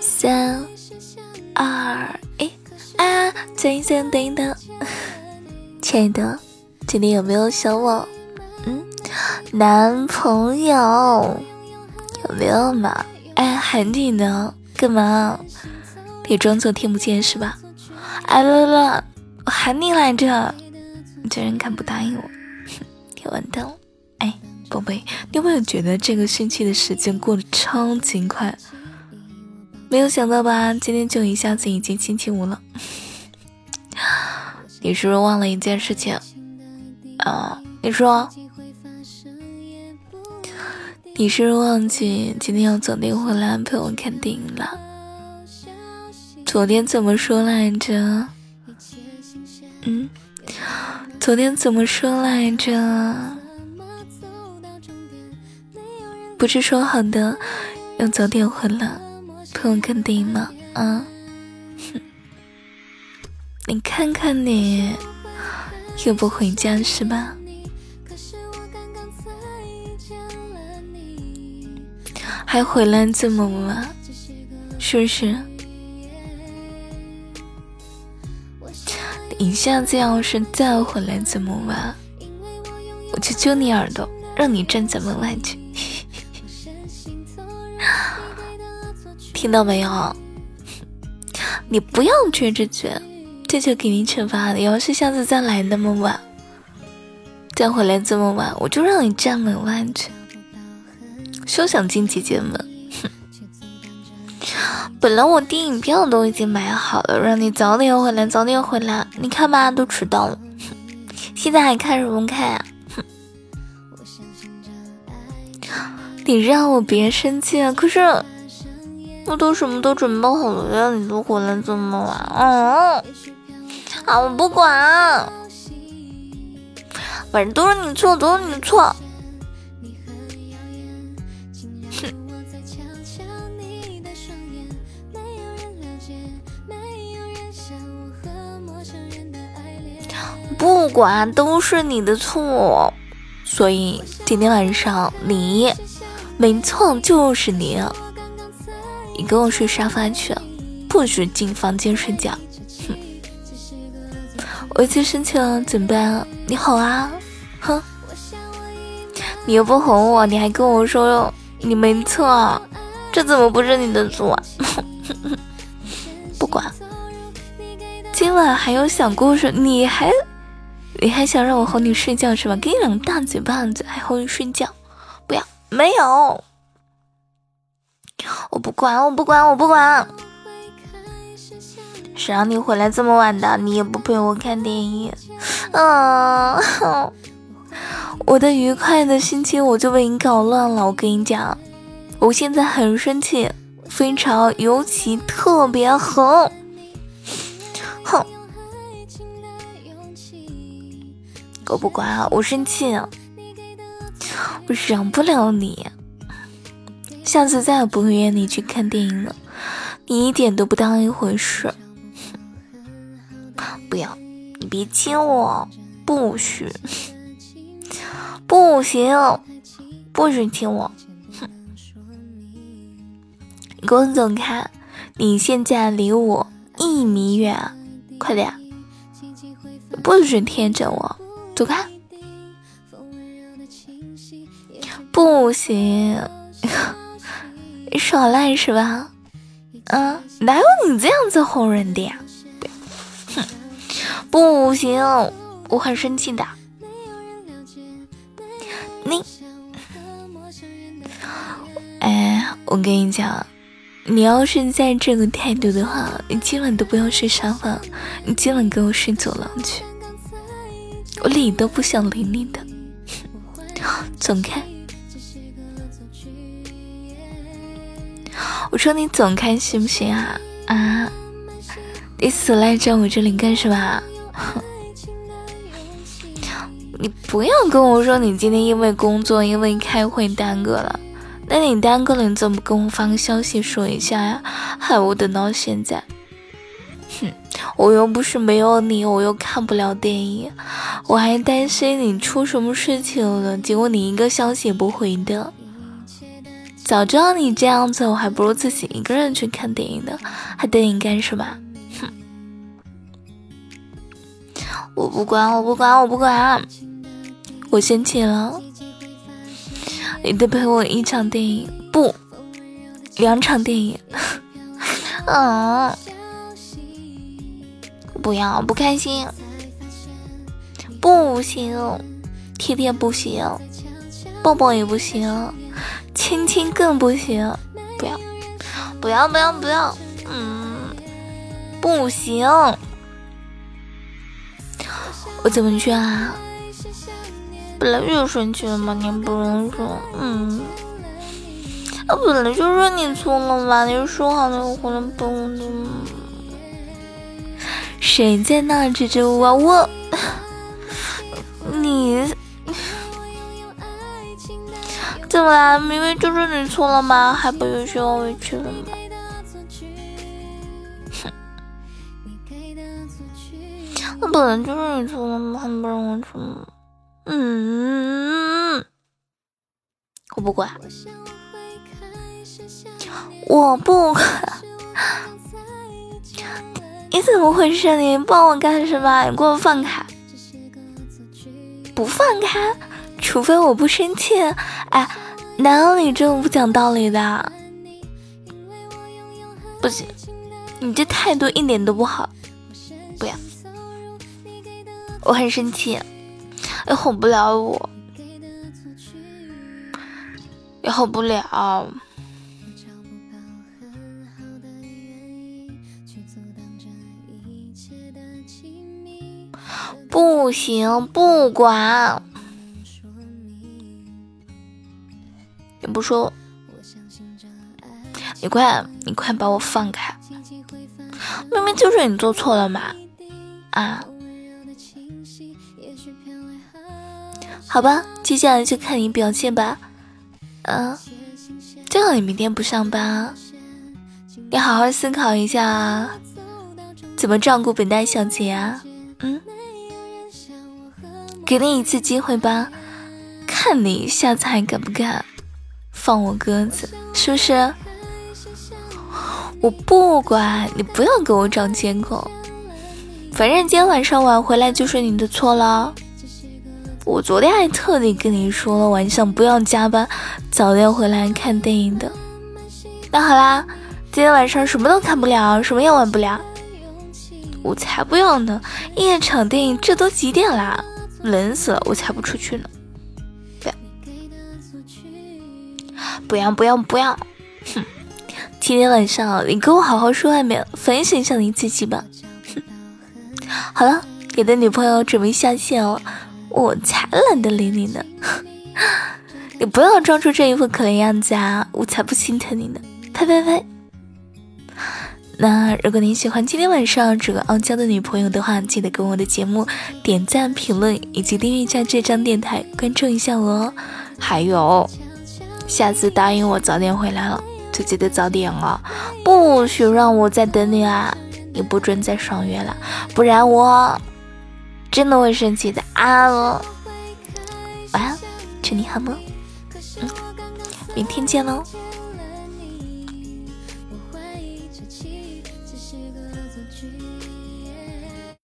三二一啊！等一等，等一等，亲爱的，今天有没有想我？嗯，男朋友有没有嘛？哎，喊你呢，干嘛？你装作听不见是吧？哎乐乐，我喊你来着，你居然敢不答应我，哼，你完蛋了！哎，宝贝，你有没有觉得这个星期的时间过得超级快？没有想到吧，今天就一下子已经星期五了。你是不是忘了一件事情？啊，你说，你是不是忘记今天要早点回来陪我看电影了？昨天怎么说来着？嗯，昨天怎么说来着？不是说好的要早点回来陪我看电影吗？啊，哼，你看看你，又不回家是吧？还回来这么晚，是不是？你下次要是再回来这么晚，我就揪你耳朵，让你站在门外去。听到没有？你不要撅着嘴，这就给你惩罚。你要是下次再来那么晚，再回来这么晚，我就让你站门外去，休想进姐姐门。本来我电影票都已经买好了，让你早点回来，早点回来。你看吧，都迟到了，现在还看什么看呀？哼！你让我别生气啊！可是我都什么都准备好了，让你都回来这么晚。嗯，啊，我不管，反正都是你错，都是你的错。不管都是你的错，所以今天晚上你没错，就是你，你跟我睡沙发去，不许进房间睡觉。哼，我已经生气了，怎么办？你吼啊，哼，你又不哄我，你还跟我说你没错，这怎么不是你的错？不管，今晚还有小故事，你还。你还想让我哄你睡觉是吧？给你两个大嘴巴子，还哄你睡觉？不要，没有，我不管，我不管，我不管。谁让你回来这么晚的？你也不陪我看电影。嗯，我的愉快的心情我就被你搞乱了。我跟你讲，我现在很生气，非常尤其特别狠。哼。我不管！我生气，我忍不了你。下次再也不会约你去看电影了，你一点都不当一回事。不要，你别亲我，不许，不行，不许亲我。哼，你给我走开！你现在离我一米远，快点，不许贴着我。走开！不行，耍赖是吧？嗯，哪有你这样子哄人的呀？哼，不行，我很生气的。你，哎，我跟你讲，你要是再这个态度的话，你今晚都不要睡沙发，你今晚跟我睡走廊去。我理都不想理你的，走开！我说你走开行不行啊？啊！你死赖在我这里干什么？你不要跟我说你今天因为工作因为开会耽搁了，那你耽搁了你怎么跟我发个消息说一下呀？害我等到现在。哼，我又不是没有你，我又看不了电影，我还担心你出什么事情了。结果你一个消息也不回的，早知道你这样子，我还不如自己一个人去看电影呢，还等你干什么？哼！我不管，我不管，我不管！我生气了，你得陪我一场电影，不，两场电影。嗯，不要，不开心，不行，贴贴不行，抱抱也不行。亲亲更不行，不要，不要，不要，不要，嗯，不行，我怎么去啊？本来就生气了嘛，你不能说，嗯，啊，本来就是你错了嘛，你说好的回来帮我的谁在那支支吾吾？我，怎么啦？明明就是你错了吗？还不允许我委屈了吗？哼！那本来就是你错了吗？还不让我错吗？嗯，我不管，我不管。你怎么回事？你抱我干什么？你给我放开！不放开，除非我不生气。哎。哪有你这么不讲道理的？不行，你这态度一点都不好。不要，我很生气，你哄不了我，你哄不了。不行，不管。不说，你快，你快把我放开！明明就是你做错了嘛！啊，好吧，接下来就看你表现吧。嗯，正好你明天不上班，你好好思考一下，怎么照顾本大小姐啊？嗯，给你一次机会吧，看你下次还敢不敢？放我鸽子，是不是？我不管你，不要给我找借口。反正今天晚上晚回来就是你的错了。我昨天还特地跟你说了，晚上不要加班，早点回来看电影的。那好啦，今天晚上什么都看不了，什么也玩不了。我才不要呢！一场电影，这都几点啦？冷死了，我才不出去呢。不要不要不要！哼，今天晚上你跟我好好说外面，反省一下你自己吧。哼，好了，你的女朋友准备下线了，我才懒得理你呢。你不要装出这一副可怜样子啊，我才不心疼你呢。呸呸呸！那如果你喜欢今天晚上这个傲娇的女朋友的话，记得给我的节目点赞、评论以及订阅一下这张电台，关注一下我哦。还有。下次答应我早点回来了，就记得早点哦，不许让我再等你啊！你不准再爽约了，不然我真的会生气的啊！晚安，祝你好梦，嗯，明天见喽。